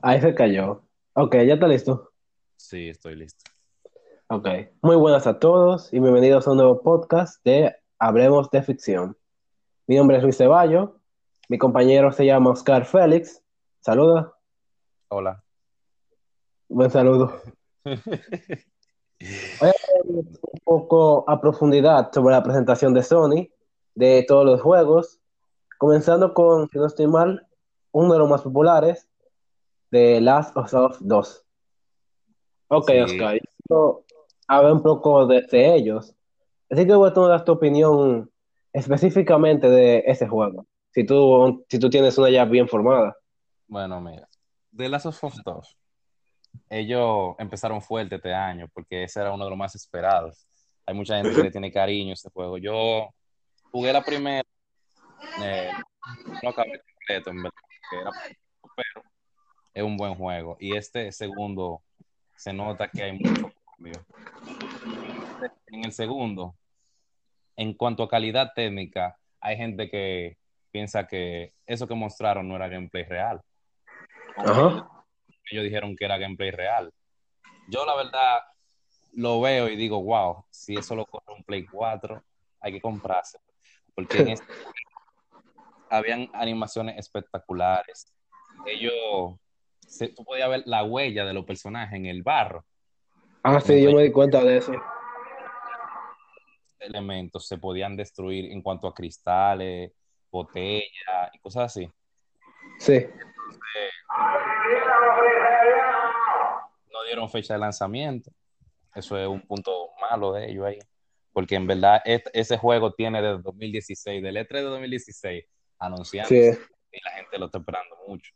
Ahí se cayó. Ok, ya está listo. Sí, estoy listo. Ok. Muy buenas a todos y bienvenidos a un nuevo podcast de Hablemos de Ficción. Mi nombre es Luis Ceballo. Mi compañero se llama Oscar Félix. Saluda. Hola. Buen saludo. Voy a hablar un poco a profundidad sobre la presentación de Sony, de todos los juegos, comenzando con, si no estoy mal, uno de los más populares, de Last of Us 2. Ok, Sí, Oscar, yo hablar un poco de, de ellos. Así que voy a tomar tu opinión específicamente de ese juego, si tú, si tú tienes una ya bien formada. bueno, mira. The Last of Us 2. Ellos empezaron fuerte este año porque ese era uno de los más esperados. Hay mucha gente que le tiene cariño a este juego. Yo jugué la primera, eh, no acabé completo, en verdad, que era es un buen juego. Y este segundo se nota que hay mucho cambio. En el segundo, en cuanto a calidad técnica, hay gente que piensa que eso que mostraron no era gameplay real. Ajá. Ellos dijeron que era gameplay real. Yo la verdad lo veo y digo, wow, si eso lo corre un Play 4, hay que comprarse. Porque en este habían animaciones espectaculares. Ellos, se- tú podías ver la huella de los personajes en el barro. Ah, sí, yo me di cuenta de eso. Elementos se podían destruir en cuanto a cristales, botellas y cosas así. Sí. no dieron fecha de lanzamiento. Eso es un punto malo de ellos ahí. Porque en verdad ese juego tiene desde 2016, del E3 de 2016, anunciando Sí. y la gente lo está esperando mucho.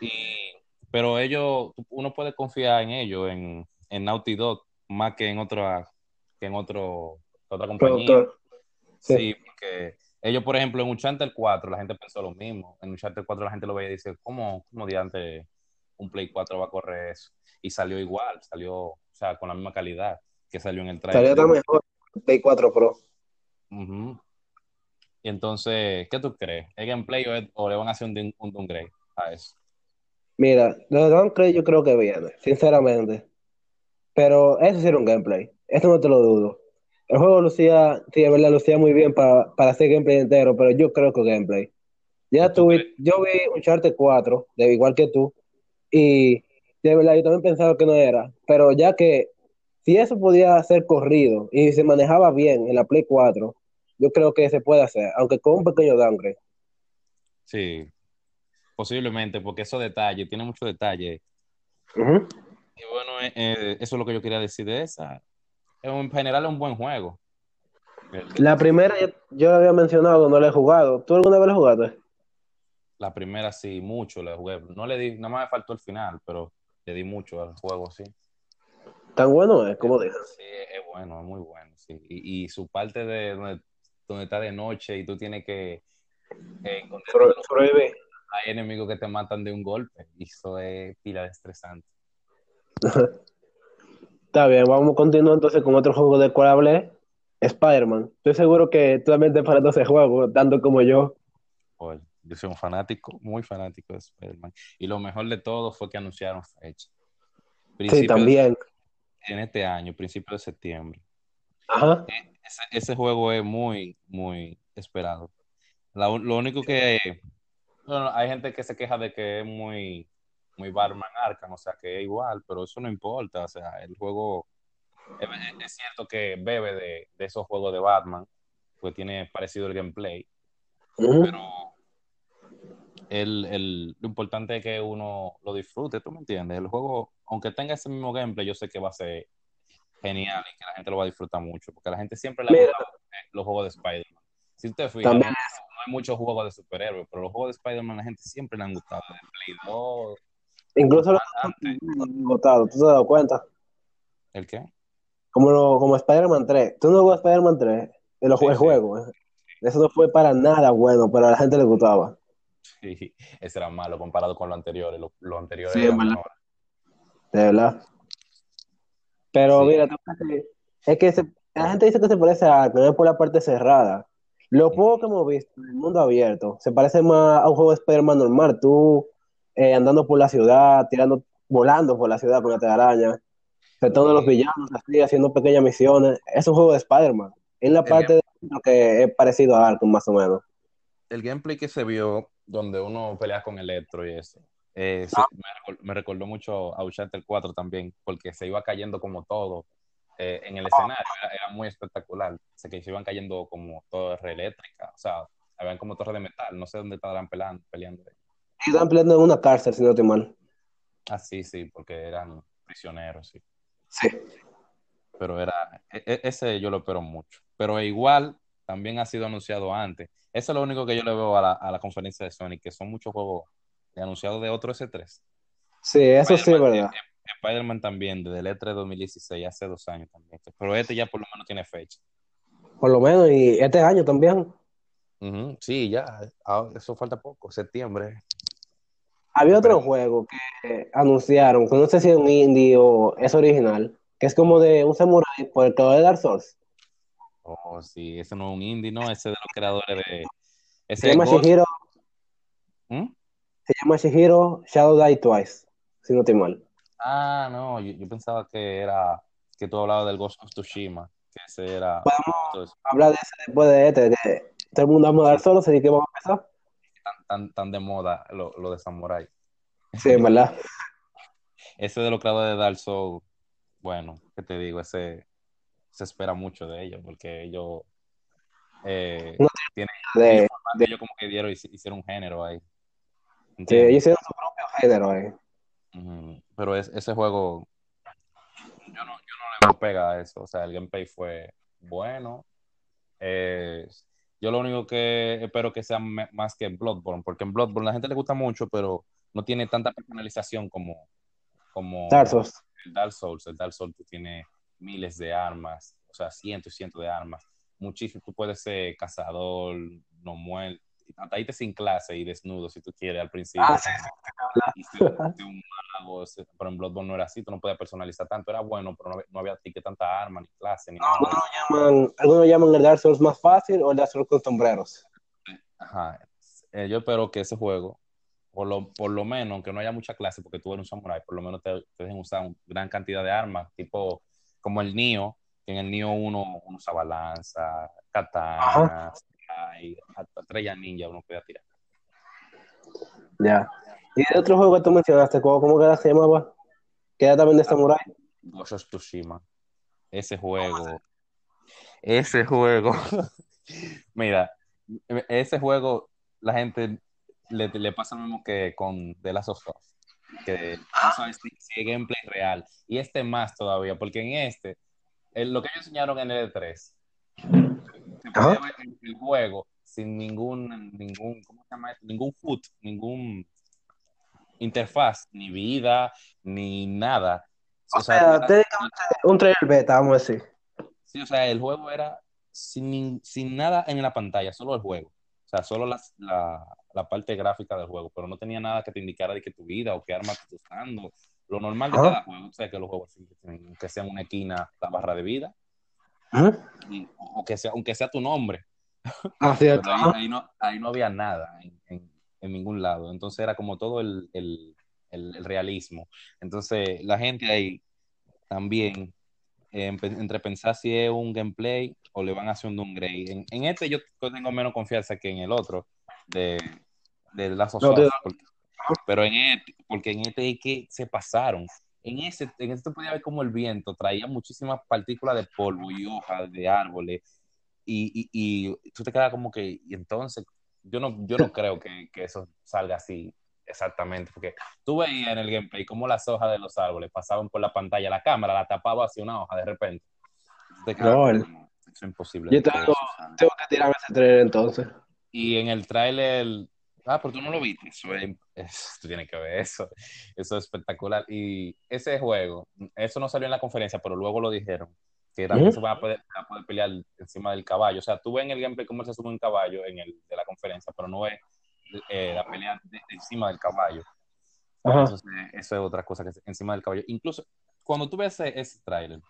Y, pero ellos, uno puede confiar en ellos, en, en Naughty Dog, más que en otra, que en otro, otra compañía. Productor. Sí. Sí. porque ellos, por ejemplo, en Uncharted 4, la gente pensó lo mismo. En Uncharted 4 la gente lo veía y dice, ¿cómo, cómo diante un Play 4 va a correr eso? Y salió igual, salió, o sea, con la misma calidad que salió en el Salió trailer. hasta mejor que Play 4 Pro. Ujú. Y entonces, ¿qué tú crees? ¿Es gameplay o, es- o le van a hacer un, un downgrade a eso? Mira, lo de Downgrade yo creo que viene, sinceramente. Pero eso sí era un gameplay. Esto no te lo dudo. El juego lucía, sí, de verdad, lucía muy bien para, para hacer gameplay entero, pero yo creo que gameplay. Ya ¿Y tú tuve, yo vi Uncharted 4, de igual que tú, y de verdad yo también pensaba que no era, pero ya que si eso podía ser corrido y se manejaba bien en la Play 4, yo creo que se puede hacer, aunque con un pequeño downgrade. Sí, posiblemente, porque esos detalles, tiene muchos detalles. Ujú. Y bueno, eh, eh, eso es lo que yo quería decir de esa. En general es un buen juego. La primera yo, la había mencionado, no la he jugado. ¿Tú alguna vez la jugaste? La primera sí, mucho le jugué. No le di, nada más me faltó el final, pero le di mucho al juego, sí. Tan bueno es, como dices. Sí, es bueno, es muy bueno, sí. Y, y su parte de donde, donde está de noche y tú tienes que eh. Hay enemigos que te matan de un golpe. Y eso es pila de estresante. Está bien, vamos a continuar entonces con otro juego del cual hablé, Spider-Man. Estoy seguro que tú también te paras ese juego, tanto como yo. Oye, yo soy un fanático, muy fanático de Spider-Man. Y lo mejor de todo fue que anunciaron fecha. Sí, Principio de- también. en este año, principio de septiembre. Ajá. Ese, ese juego es muy, muy esperado. La lo único que bueno, hay gente que se queja de que es muy, muy Batman Arkham, o sea que es igual, pero eso no importa. O sea, el juego es, es cierto que bebe de, de esos juegos de Batman, pues tiene parecido el gameplay, pero el, el- lo importante es que uno lo disfrute, ¿tú me entiendes? El juego, aunque tenga ese mismo gameplay, yo sé que va a ser genial y que la gente lo va a disfrutar mucho, porque a la gente siempre le gustado eh, los juegos de Spider-Man. Si usted fija, También. No, no hay muchos juegos de superhéroes, pero los juegos de Spider-Man a la gente siempre le han gustado. De Play 2, Incluso los antes. votado, ¿tú te has dado cuenta? ¿El qué? Como, lo- como Spider-Man 3. ¿Tú no jugaste Spider-Man 3? El, Sí, el sí. juego. eh. Eso no fue para nada bueno, pero a la gente le gustaba. Sí, ese era malo comparado con lo anterior. Lo, lo anterior Sí, era mejor. De verdad. Pero Sí. mira, es que se- la gente dice que se parece a Arkham, es por la parte cerrada. Lo poco que hemos visto en el mundo abierto se parece más a un juego de Spider-Man normal. Tú eh, andando por la ciudad, tirando, volando por la ciudad con la telaraña, todos los villanos, así, haciendo pequeñas misiones. Es un juego de Spider-Man. Es la parte de lo que es parecido a Arkham, más o menos. El gameplay que se vio, donde uno pelea con Electro y eso, eh, ah. me, recordó, mucho a Uncharted 4 también, porque se iba cayendo como todo eh, en el escenario, era, muy espectacular. sé que se iban cayendo como torres eléctricas, o sea, habían como torres de metal, no sé dónde estaban peleando. peleando. Estaban peleando en una cárcel, si no te mal. Ah, sí, sí, porque eran prisioneros, sí. Sí. Pero era, e, e, ese yo lo espero mucho. Pero igual, también ha sido anunciado antes. Eso es lo único que yo le veo a la, a la conferencia de Sony, que son muchos juegos anunciados de otro S3. Sí, eso sí es verdad. Spider-Man también, desde el E3 2016, hace dos años también. Pero este ya por lo menos tiene fecha. Por lo menos, y este año también. Sí, ya, ah, eso falta poco, septiembre. Había otro juego que anunciaron, que no sé si es un indie o es original, que es como de un samurai por el creador de Dark Souls. Oh, sí, ese no es un indie, ¿no? Ese de los creadores de... Ese se llama Shihiro... ¿Mm? Se llama Shihiro Shadow Die Twice, si no estoy mal. Ah, no, yo, pensaba que era... que tú hablabas del Ghost of Tsushima, que ese era... Podemos hablar de ese después de este, que todo el mundo va a Dark Souls, así que vamos a empezar tan, tan de moda lo, lo de Samurai. Sí, ¿verdad? ese de los creadores de Dark Souls, bueno, ¿qué te digo? Ese se espera mucho de ellos, porque ellos eh, tienen de, ellos como que dieron, hicieron un género ahí. Sí, ellos hicieron su propio género ahí. Pero es, ese juego, yo no, yo no le pega a eso. O sea, el gameplay fue bueno. Eh, yo lo único que espero que sea más que Bloodborne, porque en Bloodborne la gente le gusta mucho, pero no tiene tanta personalización como, como Dark Souls. el Dark Souls. El Dark Souls tiene miles de armas, o sea, cientos y cientos de armas. Muchísimo, tú puedes ser cazador, no muerto, hasta ahí te sin clase y desnudo si tú quieres al principio. Ah, sí, sí, un mago, pero en Bloodborne no era así, tú no podías personalizar tanto, era bueno, pero no, había, que tanta arma, ni clase, ni no, nada. Llaman, algunos llaman el Dark Souls más fácil o el Dark Souls con sombreros. Ajá, eh, yo espero que ese juego, por lo, por lo menos, aunque no haya mucha clase, porque tú eres un samurai, por lo menos te, te dejen usar una gran cantidad de armas, tipo como el Nio, que en el Nio uno, uno usa balanza, katanas, y estrella ninja uno puede tirar. Ya. ¿Y de otro juego que tú mencionaste, cómo, que se llamaba? Que era también de Samurai. Ghost of Tsushima. Ese juego. Ese juego. Mira, ese juego, la gente le, le, pasa lo mismo que con The Last of Us. Que no sabes si, es gameplay real. Y este más todavía, porque en este, lo que ellos enseñaron en el E3, el, juego sin ningún, ningún, ¿cómo se llama Ningún foot, ningún interfaz, ni vida, ni nada. O, sea, un trailer beta, vamos a decir. Sí, o sea, el juego era sin, sin nada en la pantalla, solo el juego. O sea, solo la, la, parte gráfica del juego, pero no tenía nada que te indicara de que tu vida o qué arma estás usando. Lo normal de cada juego, o sea, que los juegos que sean una esquina, la barra de vida, o que sea, aunque sea tu nombre. Ah, ahí, no, ahí no había nada en, en, ningún lado. Entonces era como todo el, el, el, realismo. Entonces la gente ahí también, eh, entre pensar si es un gameplay o le van haciendo un grade. En, en, este yo tengo menos confianza que en el otro de, de Last of pero en este, porque en este que se pasaron en ese, en este podía ver como el viento traía muchísimas partículas de polvo y hojas de árboles y, y, y tú te quedas como que, y entonces yo no, yo no creo que, que, eso salga así exactamente, porque tú veías en el gameplay como las hojas de los árboles pasaban por la pantalla, la cámara la tapaba hacia una hoja de repente. Te no, eso es imposible. Yo tengo, tengo que tirarme ese trailer entonces. Y en el trailer Ah, pero tú no lo viste. Eso es, tú tienes que ver eso. Eso es espectacular. Y ese juego, eso no salió en la conferencia, pero luego lo dijeron. Que también se va a poder, pelear encima del caballo. O sea, tú ves en el gameplay cómo se sube un caballo en el de la conferencia, pero no ves eh, la pelea encima del caballo. Entonces, eso es otra cosa que es encima del caballo. Incluso cuando tú ves ese, ese tráiler,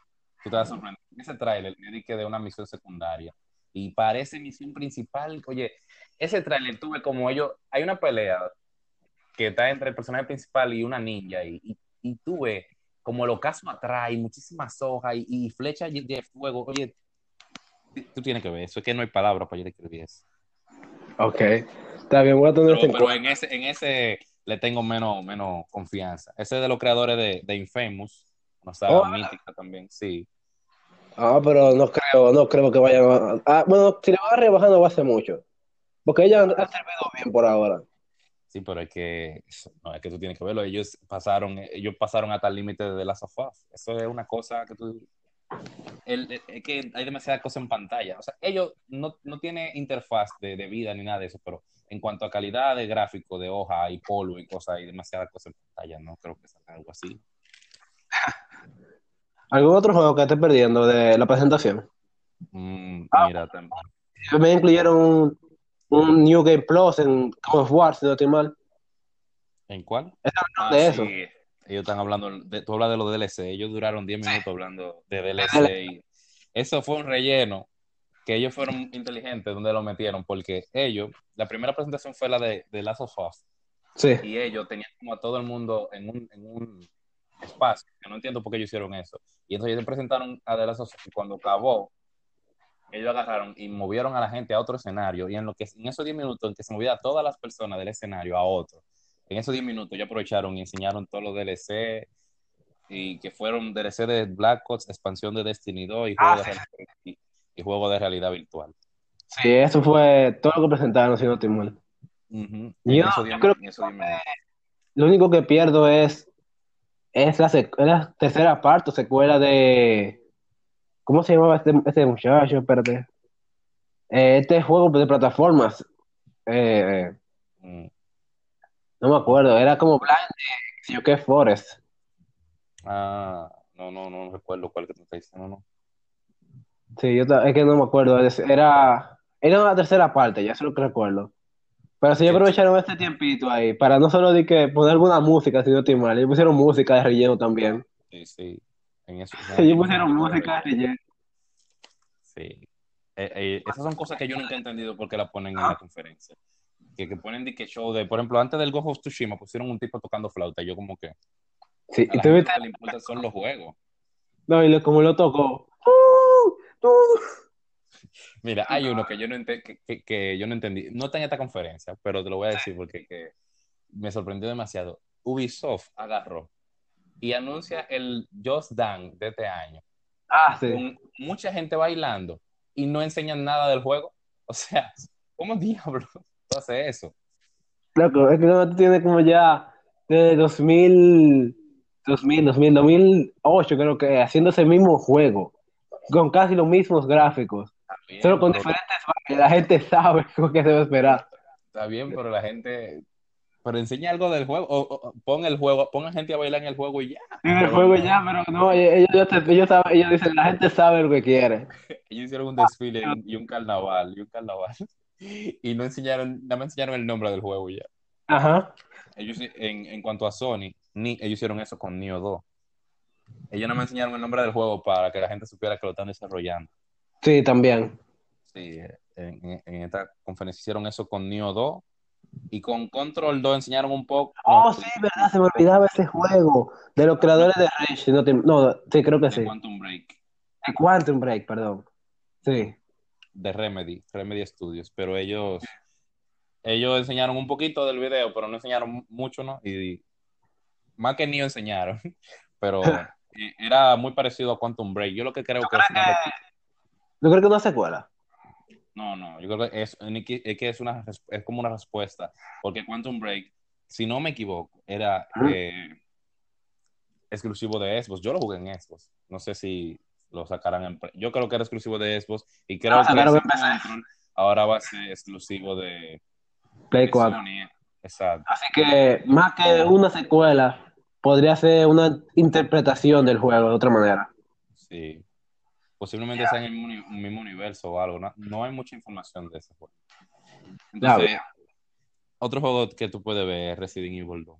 tú te vas a sorprender. Ese tráiler que de una misión secundaria y parece misión principal. Oye, ese trailer tuve como ellos, hay una pelea que está entre el personaje principal y una ninja, y, y, y tú ves como el ocaso atrás, y muchísimas hojas y, y flechas de fuego. Oye, tú tienes que ver eso, es que no hay palabras para yo describir eso. Ok. Está bien, voy a tener Pero, en pero en ese, en ese le tengo menos, menos confianza. Ese es de los creadores de, de Infamous, una saga Oh, mítica también, sí. Ah, pero no creo, no creo que vayan a... Ah, bueno, si le va a rebajar no va a ser mucho. Porque ella ha servido bien por ahora. Sí, pero es que, no, es que tú tienes que verlo. Ellos pasaron, ellos pasaron hasta el límite de Last of Us. Eso es una cosa que tú... el- el- es que hay demasiadas cosas en pantalla. O sea, ellos no, no tienen interfaz de, de vida ni nada de eso, pero en cuanto a calidad de gráfico, de hoja y polvo y cosas, hay demasiadas cosas en pantalla. No creo que salga algo así. ¿Algún otro juego que esté perdiendo de la presentación? Mm, Ah. mira, también. Me incluyeron un, New Game Plus en Call of War, si no estoy mal. ¿En cuál? hablaron de eso. sí. Ellos están hablando, de, tú hablas de los DLC, ellos duraron 10 minutos hablando de DLC y eso fue un relleno que ellos fueron inteligentes donde lo metieron porque ellos, la primera presentación fue la de, de Last of Us Sí. y ellos tenían como a todo el mundo en un, en un espacio, que no entiendo por qué ellos hicieron eso. Y entonces ellos presentaron a The Last of Us y cuando acabó, ellos agarraron y movieron a la gente a otro escenario y en lo que en esos 10 minutos en que se movía a todas las personas del escenario a otro, en esos 10 minutos ya aprovecharon y enseñaron todos los DLC y que fueron DLC de Black Ops, expansión de Destiny 2 y juego, Ah, de, realidad- y, y juego de realidad virtual. Sí, eso fue todo lo que presentaron, si no estoy mal. Yo- En esos yo 10 creo en esos 10 minutos. Lo único que pierdo es, es la, es la tercera parte o secuela de... ¿Cómo se llamaba este, este muchacho? Espérate. Eh, este juego de plataformas. Eh, Mm. no me acuerdo, era como Blind, sí, yo qué Forest. Ah, no, no, no recuerdo cuál que tú estás diciendo, no. Sí, yo es que no me acuerdo. Era, era la tercera parte, ya sé lo que recuerdo. Pero sí Sí, aprovecharon este tiempito ahí para no solo de que poner alguna música, si no estoy mal. Ellos pusieron música de relleno también. Sí, sí. En eso, Ellos pusieron música de. Sí. Eh, eh, esas son cosas que yo nunca he entendido por qué la ponen en la conferencia. Que, que ponen de que show de, por ejemplo, antes del Ghost of Tsushima pusieron un tipo tocando flauta. y Yo como que a Sí, y que le importa son los juegos. no, y lo- como lo tocó. ¡Uh! ¡Uh! Mira, hay uno que yo no ente- que, que- que yo no entendí. No está en esta conferencia, pero te lo voy a decir porque que me sorprendió demasiado. Ubisoft agarró y anuncia el Just Dance de este año Ah, sí. con mucha gente bailando y no enseñan nada del juego. O sea, ¿cómo diablos tú haces eso? Loco, es que no tiene como ya desde 2000, 2000, 2000, 2008 creo que haciendo ese mismo juego, con casi los mismos gráficos, Está bien, solo con pero- diferentes. La gente sabe lo que se va a esperar. Está bien, pero la gente. Pero enseña algo del juego. O, o- pon el juego, pongan gente a bailar en el juego y ya. En el juego ya, pero no, ellos, ellos, ellos saben- ellos dicen, la gente sabe lo que quiere. Ellos hicieron un desfile y un carnaval, y un carnaval. Y no enseñaron, nada más enseñaron el nombre del juego y ya. Ajá. Ellos, en, en cuanto a Sony, ni, ellos hicieron eso con Neo 2. Ellos no me enseñaron el nombre del juego para que la gente supiera que lo están desarrollando. Sí, también. Sí, en, en- en esta conferencia hicieron eso con Neo 2 y con Control 2 enseñaron un poco. Oh, no, sí, verdad, se me olvidaba ese juego de los creadores de Rage. No, te- no, sí, creo que de sí. Quantum Break. De Quantum Break, perdón. Sí. de Remedy, Remedy Studios, pero ellos ellos enseñaron un poquito del video, pero no enseñaron mucho, ¿no? Y más que ni enseñaron, pero eh, era muy parecido a Quantum Break. Yo lo que creo que es una rep- Yo creo que una secuela. No, no, yo creo que es, es que es una es como una respuesta, porque Quantum Break, si no me equivoco, era eh, exclusivo de Xbox. Yo lo jugué en Xbox. No sé si lo sacarán en yo creo que era exclusivo de Xbox y creo Ah, que. Control ahora va a ser exclusivo de Play de 4. Sony, exacto. Así que más que una secuela, podría ser una interpretación del juego de otra manera. Sí. Posiblemente sea en el mismo, uni- mismo universo o algo. No, no hay mucha información de ese juego. Entonces, otro juego que tú puedes ver es Resident Evil 2.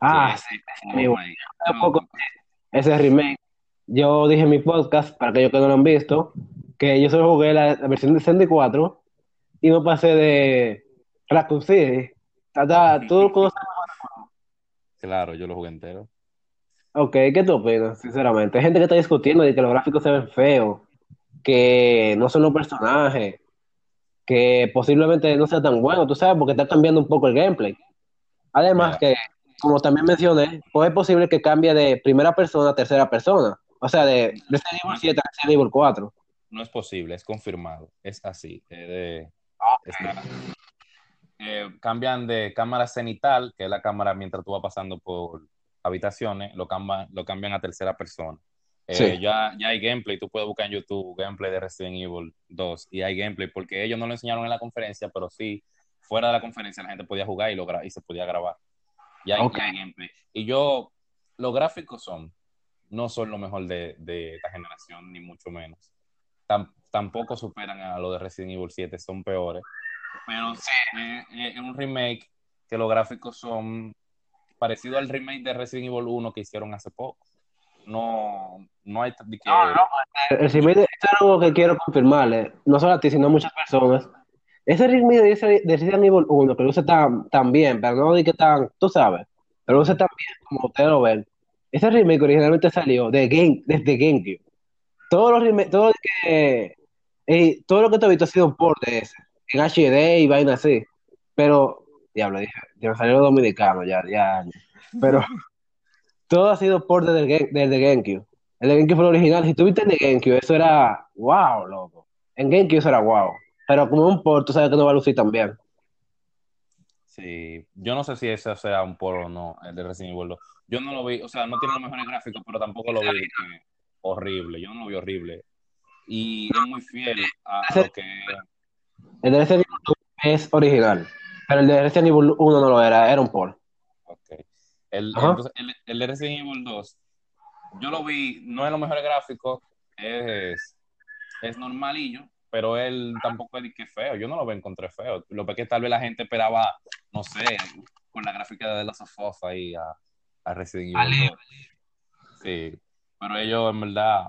Ah, Sí, sí, Oh amigo. my Un God. poco ese remake. Yo dije en mi podcast, para aquellos que no lo han visto, que yo solo jugué la, la versión de 64 y no pasé de Raccoon City. Hasta- Tú conoces Claro, yo lo jugué entero. Ok, ¿qué tú opinas, sinceramente? Hay gente que está discutiendo de que los gráficos se ven feos, que no son los personajes, que posiblemente no sea tan bueno, tú sabes, porque está cambiando un poco el gameplay. Además que, como también mencioné, pues es posible que cambie de primera persona a tercera persona. O sea, de Resident Evil 7 a Resident Evil 4. No es posible, es confirmado. Es así. eh, de- está- eh, cambian de cámara cenital, que es la cámara mientras tú vas pasando por habitaciones, lo, camba- lo cambian a tercera persona. Eh, Sí. ya, ya hay gameplay, tú puedes buscar en YouTube gameplay de Resident Evil 2 y hay gameplay porque ellos no lo enseñaron en la conferencia, pero sí, fuera de la conferencia la gente podía jugar y, lo y se podía grabar. Ya hay, Ok. ya hay gameplay. Y yo, los gráficos son, no son lo mejor de, de esta generación, ni mucho menos. Tam- tampoco superan a lo de Resident Evil 7, son peores. Pero sí, es un remake que los gráficos son parecidos al remake de Resident Evil 1 que hicieron hace poco. No, no hay de que- El, el remake de- esto es algo que quiero confirmarle, no solo a ti, sino a muchas personas. Ese remake de, ese- de Resident Evil 1, que luce tan, tan bien, pero no di que tan, tú sabes, pero luce tan bien como ustedes lo ven. Ese remake originalmente salió de Game, desde GameCube. Todos los remakes, todo lo que, eh, todo lo que te he visto ha sido un port de ese, en HD y vaina así. Pero, diablo, dije, ya me salió dominicano, ya, ya. Pero todo ha sido port desde, el desde GameCube. El de GameCube fue el original. Si tuviste el de GameCube, eso era wow, loco. En GameCube eso era wow. Pero como un port, tú sabes que no va a lucir tan bien. Sí, yo no sé si ese sea un port o no, el de Resident Evil 2. Yo no lo vi, o sea, no tiene los mejores gráficos, pero tampoco lo vi que horrible. Yo no lo vi horrible. Y es muy fiel a, a lo que El de Resident Evil 2 es original. Pero el de Resident Evil 1 no lo era, era un port. Ok. El, entonces, el, el de Resident Evil 2, yo lo vi, no es los mejores gráficos, es, es normalillo, pero él tampoco es que feo. Yo no lo encontré feo. Lo que tal vez la gente esperaba, no sé, con la gráfica de of Us ahí a, a Resident Evil 2. Sí, pero ellos en verdad,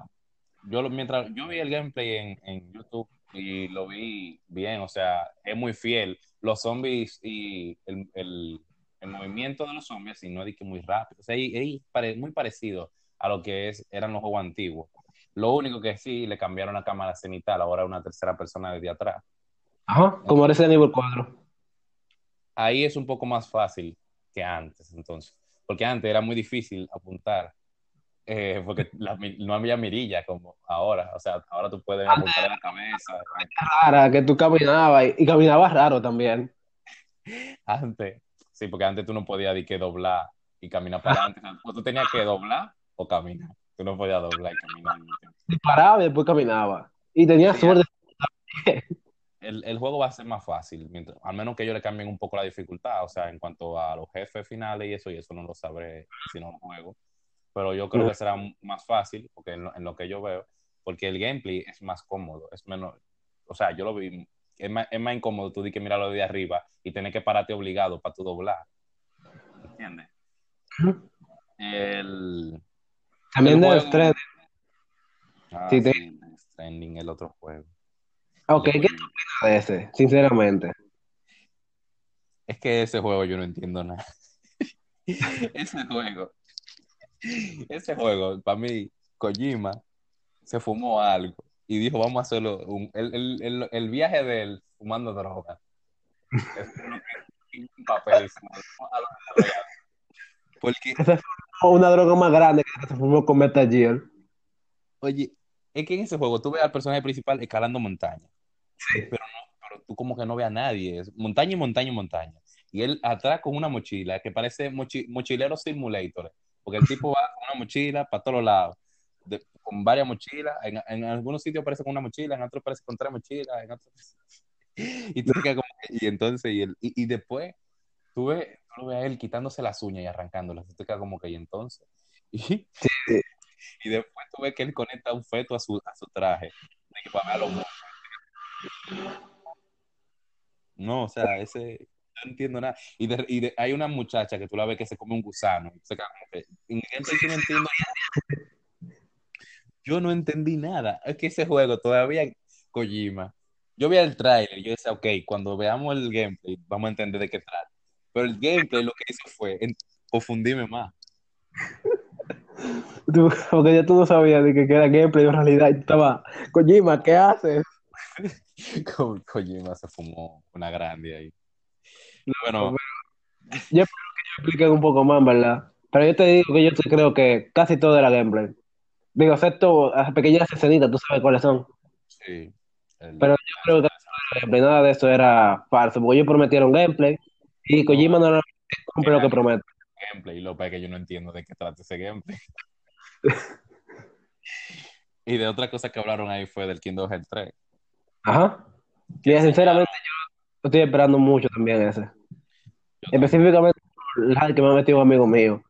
yo lo- mientras yo vi el gameplay en, en YouTube y lo vi bien, o sea, es muy fiel. Los zombies y el, el- el movimiento de los zombies, y no es que muy rápido, o sea, es, muy parecido a lo que es, eran los juegos antiguos. Lo único que sí, le cambiaron la cámara cenital, ahora una tercera persona desde atrás. Ajá. Como Resident Evil 4. Ahí es un poco más fácil que antes, entonces, porque antes era muy difícil apuntar, eh, porque la no había mirilla como ahora, o sea, ahora tú puedes apuntar en la cabeza. Rara, que tú caminabas y, y caminabas raro también. Antes, sí, porque antes tú no podías de que doblar y caminar para adelante, o sea, tú tenías que doblar o caminar, tú no podías doblar y caminar. tiempo. Disparaba y después caminaba. Y tenía Sí, suerte. El, el juego va a ser más fácil, mientras- al menos que ellos le cambien un poco la dificultad, o sea, en cuanto a los jefes finales y eso, y eso no lo sabré si no lo juego. Pero yo creo que será más fácil, porque en lo, en lo que yo veo, porque el gameplay es más cómodo, es menos, o sea, yo lo vi, es más, es más incómodo tú di que mirarlo de arriba y tener que pararte obligado para tu doblar. ¿Entiendes? El, También el de estrés. Ah, Sí, te- sí, Stranding, el otro juego. Ok, El ¿qué tú opinas de ese? Sinceramente. Es que ese juego yo no entiendo nada. ese juego, ese juego, para mí, Kojima se fumó algo y dijo, vamos a hacerlo, un- el, el- el- el viaje de él fumando droga. Es un papel se. Porque, Una droga más grande que se formó con Metal Gear. oye, es que en ese juego tú ves al personaje principal escalando montaña. Sí. pero no, pero tú como que no ves a nadie, es montaña y montaña y montaña. Y él atrás con una mochila que parece mochi- mochilero simulator, porque el tipo va con una mochila para todos lados, de- con varias mochilas, en, en algunos sitios parece con una mochila, en otros parece con tres mochilas, en otros... Y, tú como y entonces, y, el- y, y después, tú ves, tú ves a él quitándose las uñas y arrancándolas, y tú te quedas como que, y entonces, y, y después tú ves que él conecta un feto a su, a su traje, para No, o sea, ese no entiendo nada. Y, de- y de- hay una muchacha que tú la ves que se come un gusano. se en yo no entiendo nada. Yo no entendí nada. Es que ese juego todavía Kojima. Yo vi el trailer y yo decía, ok, cuando veamos el gameplay vamos a entender de qué trata. Pero el gameplay lo que hizo fue en- confundíme más. Tú- porque ya tú no sabías de que que era gameplay en realidad. Y tú estabas, Kojima, ¿qué haces? Ko- Kojima se fumó una grande ahí. Bueno, Yo espero que yo expliquen un poco más, ¿verdad? Pero yo te digo que yo te creo que casi todo era gameplay. Digo, excepto las pequeñas escenitas, tú sabes cuáles son. sí. el- Pero yo creo que gameplay, nada de eso era falso, porque ellos prometieron gameplay y Kojima no cumple lo que promete. gameplay y lo que yo no entiendo de qué trata ese gameplay. y de otra cosa que hablaron ahí fue del Kingdom Hearts 3. Ajá. Y sinceramente yo estoy esperando mucho también ese. Específicamente el hype que me ha metido un amigo mío.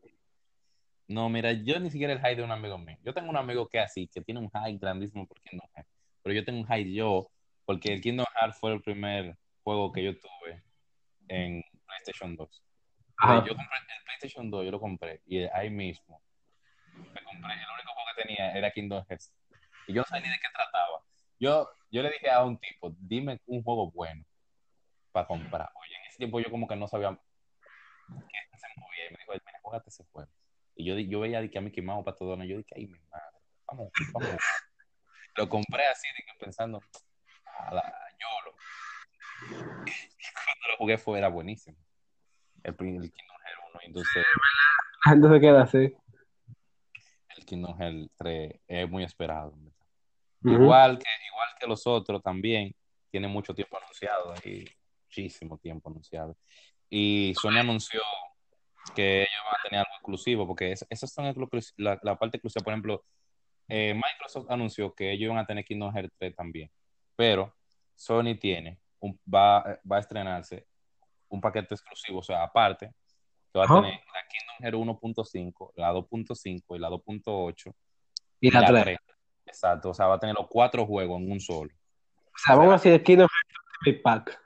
No, mira, yo ni siquiera el hype de un amigo mío. Yo tengo un amigo que así, que tiene un hype grandísimo por Kingdom Hearts. Pero yo tengo un hype yo, porque el Kingdom Hearts fue el primer juego que yo tuve en PlayStation 2. Ajá. Yo compré el PlayStation 2, yo lo compré, y ahí mismo me compré, el único juego que tenía era Kingdom Hearts. Y yo no sabía ni de qué trataba. Yo, yo le dije a un tipo, dime un juego bueno para comprar. Oye, tiempo yo como que no sabía qué se movía. Y me dijo, mira, jugate ese juego. Y yo, yo veía de que a Mickey Mouse para todo, ¿no? yo dije, ay, mi madre, vamos, vamos. Lo compré así, que pensando, a la YOLO. Y cuando lo jugué fue, era buenísimo. El, el Kingdom Hearts 1, entonces se queda así. el Kingdom Hearts 3 es muy esperado. Igual, que, igual que los otros también, tiene mucho tiempo anunciado ahí, muchísimo tiempo anunciado. Y Sony anunció que ellos van a tener algo exclusivo, porque es- esas son la, la parte exclusiva. Por ejemplo, eh, Microsoft anunció que ellos van a tener Kingdom Hearts 3 también, pero Sony tiene, un, va, va a estrenarse un paquete exclusivo, o sea, aparte, que va a tener la Kingdom Hearts 1.5, la 2.5 y la 2.8 Y la la 3. 3. Exacto, o sea, va a tener los cuatro juegos en un solo. O sea, vamos a decir Kingdom Hearts Pack.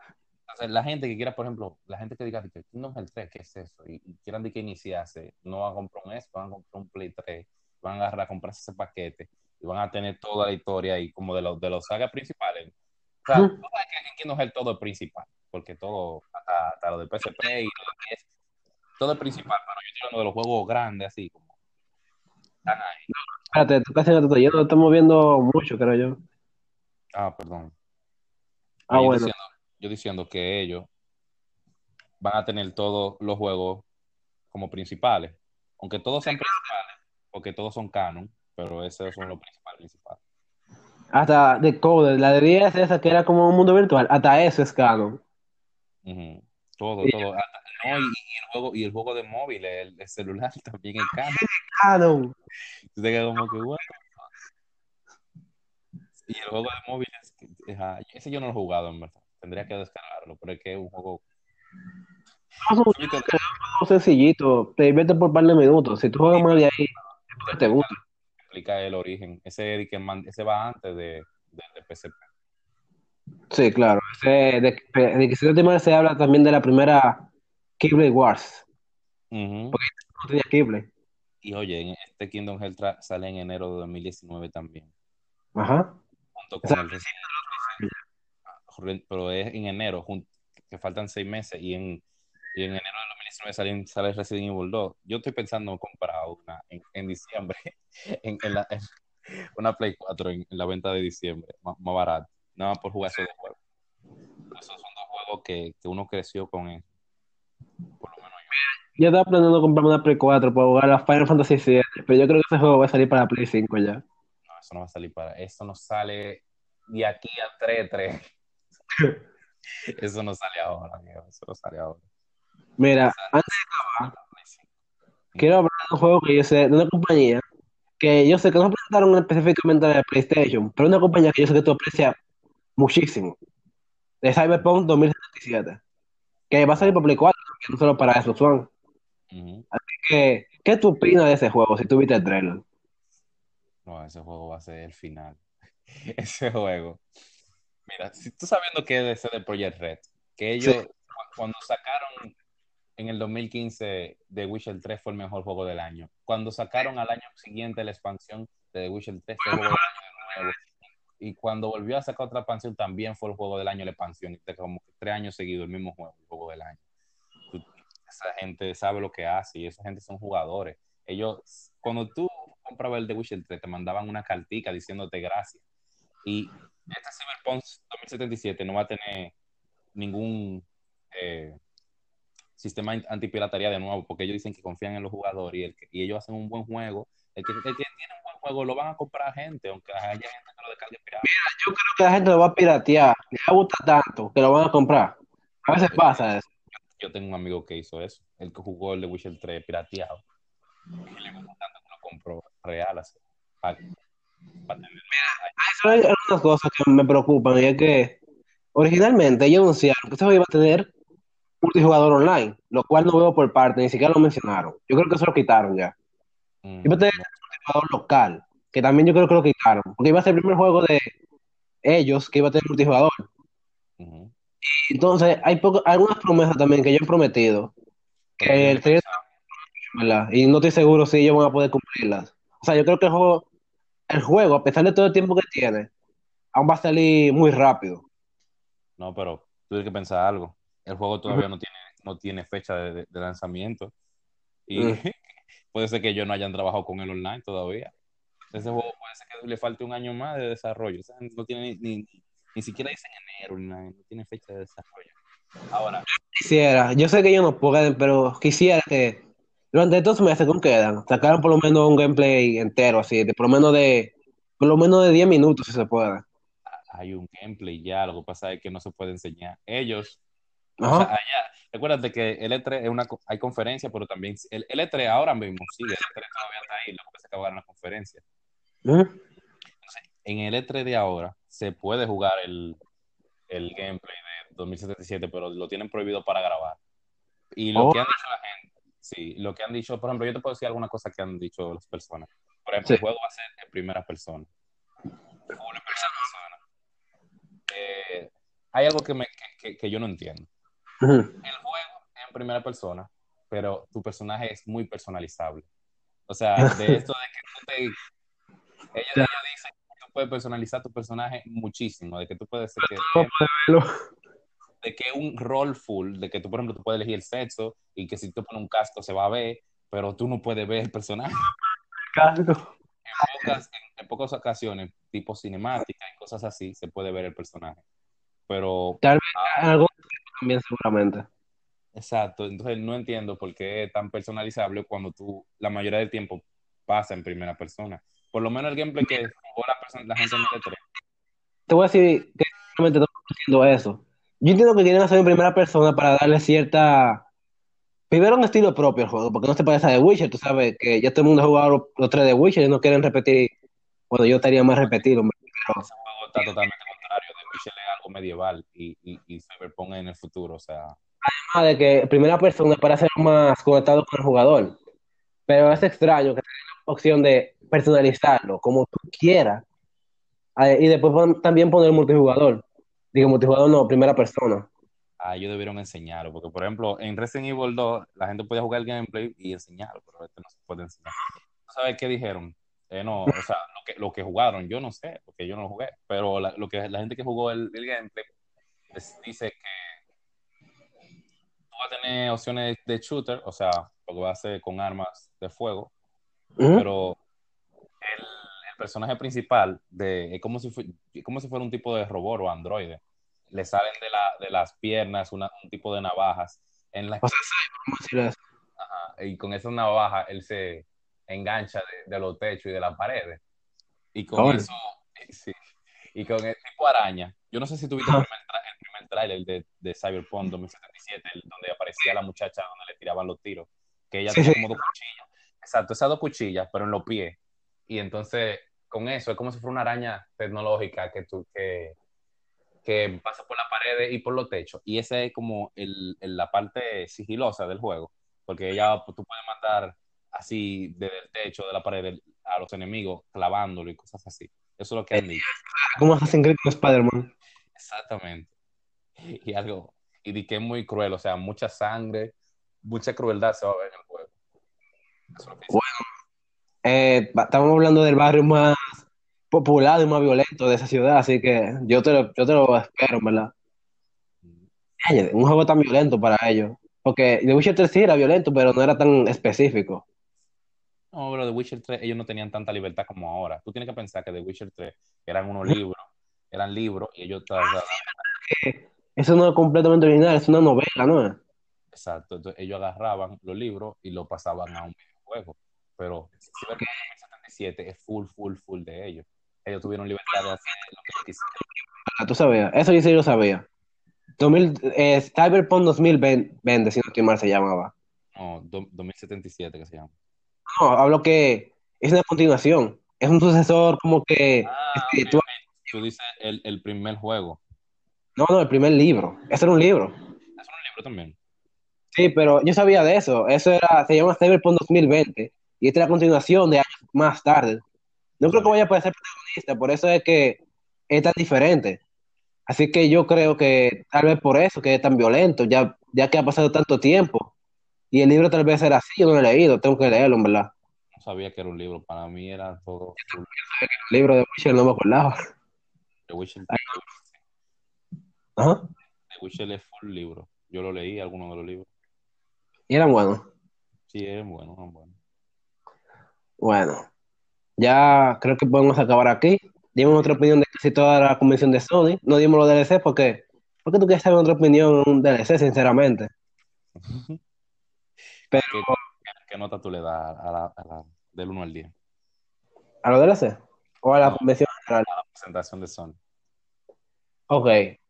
Entonces, la gente que quiera, por ejemplo, la gente que diga que Kingdom Hearts 3, ¿qué es eso? Y, y quieran de que iniciarse, no van a comprar un S, van a comprar un Play 3, van a agarrar a comprarse ese paquete y van a tener toda la historia ahí como de los de los sagas principales. O sea, sabes que en Kingdom Hearts todo es principal, porque todo, hasta, hasta lo del PSP y lo que es, todo es principal, pero yo estoy hablando de los juegos grandes, así como. Están ahí. Espérate, tú casi no te estoy yendo, estamos viendo mucho, creo yo. Ah, perdón. Ah, bueno. diciendo, yo diciendo que ellos van a tener todos los juegos como principales, aunque todos sean principales, porque todos son canon, pero esos son los principales principales. Hasta The Code, la de 10 esa que era como un mundo virtual, hasta eso es canon. Todo, todo. Hasta- no, y, y el juego, y el juego de móvil, el, el celular también es canon. Canon. Como que, fuck? Y el juego de móvil, es, que- ajá, ese yo no lo he jugado, en verdad. Tendría que descargarlo, pero es que es un juego. Juego sencillito, te diviertes por un par de minutos. Si tú juegas más de ahí, es porque te gusta. explica el origen. Ese, ese va antes de, de, de PSP. Sí, claro. Ese, de, de que si no te mal se habla también de la primera Keyblade Wars. Ujú. No tenía Keyblade. Y oye, en este Kingdom Hearts sale en enero de 2019 también. Ajá. Junto O sea, el pero es en enero, que faltan seis meses, y en, y en enero de 2019 sale, sale Resident Evil 2. Yo estoy pensando en comprar una en, en diciembre, en, en la, una Play 4 en, en la venta de diciembre, más, más barato, nada más por jugar esos dos juegos. Esos son dos juegos que, que uno creció con eso. Por lo menos yo. Yo estaba planeando comprarme una Play 4 para jugar a Final Fantasy VII, pero yo creo que ese juego va a salir para Play 5 ya. No, eso no va a salir para. Eso no sale de aquí a 3, 3. Eso no sale ahora, amigo. Eso no sale ahora. Mira, antes quiero hablar de un juego que yo sé, de una compañía que yo sé que no presentaron específicamente de PlayStation, pero una compañía que yo sé que tú aprecias muchísimo, de Cyberpunk 2077, que va a salir para Play 4, no solo para Xbox One. Ujú. ¿Qué, qué tú opinas de ese juego si tú viste el trailer? No, ese juego va a ser el final. Ese juego. Mira, si tú sabiendo que es de Project Red, que ellos Sí. cu- cuando sacaron en el 2015 The Witcher 3 fue el mejor juego del año. Cuando sacaron al año siguiente la expansión de The Witcher 3 fue el juego del año. Y cuando volvió a sacar otra expansión también fue el juego del año la expansión. Y como tres años seguidos el mismo juego, el juego del año. Esa gente sabe lo que hace y esa gente son jugadores. Ellos, cuando tú comprabas el The Witcher 3, te mandaban una cartica diciéndote gracias. Y este Cyberpunk 2077 no va a tener ningún eh, sistema antipiratería de nuevo, porque ellos dicen que confían en los jugadores y, el y ellos hacen un buen juego. El que, el que, tiene un buen juego lo van a comprar gente, aunque haya gente que lo descargue pirata. Mira, yo creo que la gente lo va a piratear, le va a gustar tanto que lo van a comprar. A veces pasa eso. Yo tengo un amigo que hizo eso, el que jugó el de Witcher 3 pirateado. Y le gustó tanto que lo compró real así. Para, para tener... Mira, hay unas cosas que me preocupan y es que originalmente ellos anunciaron que se iba a tener multijugador online, lo cual no veo por parte, ni siquiera lo mencionaron. Yo creo que eso lo quitaron ya. Mm. Iba a tener multijugador local, que también yo creo que lo quitaron, porque iba a ser el primer juego de ellos que iba a tener multijugador. Y entonces hay algunas promesas también que ellos han prometido, que el y no estoy seguro si ellos van a poder cumplirlas. O sea, yo creo que el juego, el juego, a pesar de todo el tiempo que tiene, aún va a salir muy rápido. No, pero tú tienes que pensar algo el juego todavía no tiene, no tiene fecha de, lanzamiento. Y mm. puede ser que ellos no hayan trabajado con él online todavía. Ese juego puede ser que le falte un año más de desarrollo. no tiene ni, ni, siquiera dice en enero, no tiene fecha de desarrollo. Ahora. Quisiera, yo sé que ellos no pueden, pero quisiera que durante estos meses que quedan, sacaran por lo menos un gameplay entero, así, de por lo menos de, por lo menos de 10 minutos, si se puede. Hay un gameplay ya, lo que pasa es que no se puede enseñar. Ellos allá, recuérdate que el E3 es una, hay conferencia, pero también el, E3 ahora mismo, sí, el E3 todavía está ahí, lo que se acaba de la conferencia. en el E3 de ahora se puede jugar el, el gameplay de 2077, pero lo tienen prohibido para grabar. Y lo que han dicho la gente, sí, lo que han dicho, por ejemplo, yo te puedo decir alguna cosa que han dicho las personas. Por ejemplo, el juego va a ser en primera persona. Eh, hay algo que, me, que, que yo no entiendo. El juego es en primera persona, pero tu personaje es muy personalizable. O sea, de esto de que tú te... Ella, dice que tú puedes personalizar tu personaje muchísimo, de que tú puedes ser que... De que un rol full, de que tú, por ejemplo, tú puedes elegir el sexo y que si tú pones un casco se va a ver, pero tú no puedes ver el personaje. En pocas, en, pocas ocasiones, tipo cinemática y cosas así, se puede ver el personaje. Pero... Tal vez algo también seguramente. Exacto, entonces no entiendo por qué es tan personalizable cuando tú la mayoría del tiempo pasa en primera persona. Por lo menos el gameplay que jugó la, la gente en el 3. Te voy a decir que realmente estoy haciendo eso. Yo entiendo que quieren hacer en primera persona para darle cierta. Primero un estilo propio al juego, porque no se parece a The Witcher. Tú sabes que ya todo el mundo ha jugado los, tres de Witcher y no quieren repetir. Bueno, yo estaría más repetido. Pero... Ese juego está totalmente algo medieval y, y, y Cyberpunk en el futuro, o sea. Además de que primera persona para ser más conectado con el jugador. Pero es extraño que tenga la opción de personalizarlo como tú quieras. Ah, y después también poner multijugador. Digo, multijugador no, primera persona. Ah, ellos debieron enseñarlo, porque por ejemplo, en Resident Evil 2 la gente podía jugar el gameplay y enseñarlo, pero este no se puede enseñar. ¿Sabes qué dijeron? Eh, no, o sea, lo que, lo que jugaron, yo no sé, porque yo no lo jugué, pero la, lo que la gente que jugó el, el gameplay dice que tú vas a tener opciones de shooter, o sea, lo que va a hacer con armas de fuego, pero el, el, personaje principal de, es como si, fue, como si fuera un tipo de robot o androide. Le salen de, la, de las piernas una, un tipo de navajas. En la y con esa navaja él se, engancha de, los techos y de las paredes. Y con eso, sí, y con el tipo araña. Yo no sé si tuviste el primer, trailer de, de Cyberpunk 2077, donde aparecía la muchacha donde le tiraban los tiros, que ella tenía como dos cuchillas. Exacto, esas dos cuchillas, pero en los pies. Y entonces, con eso, es como si fuera una araña tecnológica que tú, que, que pasa por la pared y por los techos. Y esa es como el, la parte sigilosa del juego, porque ella, tú puedes matar así desde el techo, de la pared, a los enemigos, clavándolo y cosas así. Eso es lo que han dicho. ¿Cómo hacen con Spider-Man? Exactamente. Y algo, y de que es muy cruel, o sea, mucha sangre, mucha crueldad se va a ver en el juego. bueno, eh, estamos hablando del barrio más popular y más violento de esa ciudad, así que yo te lo, yo te lo espero, ¿verdad? Un juego tan violento para ellos. Porque The Witcher 3 sí era violento, pero no era tan específico. No, pero The Witcher 3 ellos no tenían tanta libertad como ahora. Tú tienes que pensar que The Witcher 3 eran unos libros, eran libros y ellos... Eso no es completamente original, es una novela, ¿no? Exacto, entonces ellos agarraban los libros y lo pasaban a un videojuego. Pero 2077 es full, full, full de ellos. Ellos tuvieron libertad de hacer lo que quisieran. Tú sabías, eso yo sí lo sabía. 2000, eh, Cyberpunk 2020, si no estoy mal, se llamaba. No, 2077 que se llama. No, hablo que es una continuación. Es un sucesor como que ah, espiritual. Okay. Tú dices el, el, primer juego. No, no, el primer libro. Ese era un libro. Es un libro también. Sí, pero yo sabía de eso. Eso era, se llama Cyberpunk 2020. Y esta es la continuación de años más tarde. No creo que vaya a poder ser protagonista, por eso es que es tan diferente. Así que yo creo que tal vez por eso que es tan violento, ya, ya que ha pasado tanto tiempo. Y el libro tal vez era así, yo no lo he leído, tengo que leerlo, en verdad. No sabía que era un libro, para mí era todo. El libro de Witcher no me acordaba. The Witcher, Ajá. The Witcher es full libro. Yo lo leí, algunos de los libros. ¿Y eran buenos? Sí, eran buenos, eran buenos. Bueno, ya creo que podemos acabar aquí. Dimos otra opinión de casi toda la convención de Sony. No dimos los DLC porque. ¿Por qué tú quieres saber otra opinión en un DLC, sinceramente? Pero. ¿Qué, qué nota tú le das a la, a la, del 1 al 10? ¿A los DLC? ¿O a la No. convención general? A la presentación de Sony. Ok.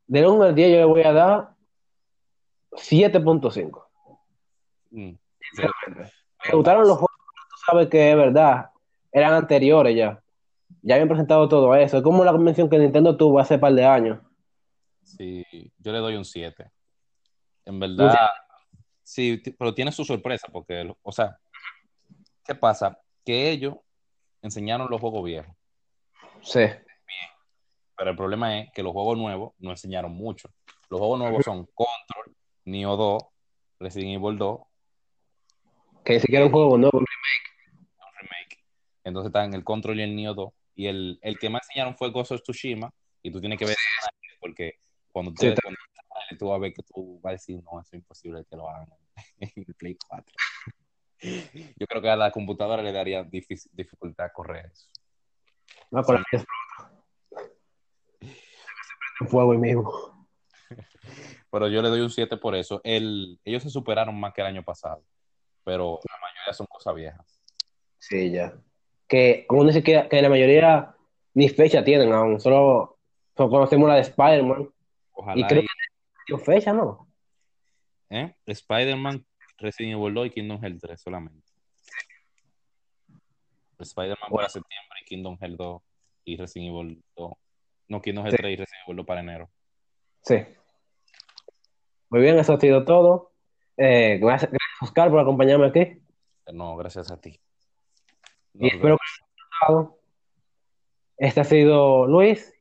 Del 1 al 10 yo le voy a dar 7.5. Mm. Sinceramente. Me gustaron los juegos, sabes que es verdad. Eran anteriores ya. Ya habían presentado todo eso. Es como la convención que Nintendo tuvo hace par de años. Sí, yo le doy un 7. En verdad, sí, pero tiene su sorpresa, porque, o sea, ¿qué pasa? Que ellos enseñaron los juegos viejos, Sí. pero el problema es que los juegos nuevos no enseñaron mucho. Los juegos nuevos son Control, Neo 2, Resident Evil 2, Que ni siquiera un juego nuevo. un remake. Entonces están el Control y el Neo 2. Y el, el que más enseñaron fue Ghost of Tsushima. Y tú tienes que ver porque cuando tú, Sí, ves- cuando tú vas a ver que tú vas a decir, no, eso es imposible que lo hagan en el Play 4. Yo creo que a la computadora le daría difícil- dificultad correr eso. No, explota. Se prende fuego ahí mismo. Pero yo le doy un 7 por eso. El, ellos se superaron más que el año pasado. Pero la mayoría son cosas viejas. Sí, ya. Que aún ni siquiera, que la mayoría ni fecha tienen aún. Solo, solo conocemos la de Spider-Man. Ojalá Y creo y- que dio fecha, ¿no? ¿eh? Spider-Man, Resident Evil 2 y Kingdom Hearts 3 solamente. Spider-Man para septiembre y Kingdom Hearts 2 y Resident Evil 2. No, Kingdom Hearts Sí. 3 y Resident Evil 2 para enero. Sí. Muy bien, eso ha sido todo. Eh, gracias, gracias, Oscar, por acompañarme aquí. No, gracias a ti. Y espero gustado. Este ha sido Luis.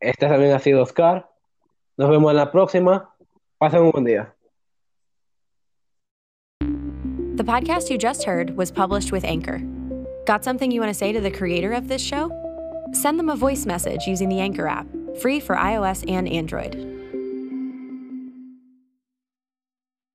Este también ha sido Oscar. Nos vemos en la próxima. Pasen un buen día. The podcast you just heard was published with Anchor. Got something you want to say to the creator of this show? Send them a voice message using the Anchor app, free for iOS and Android.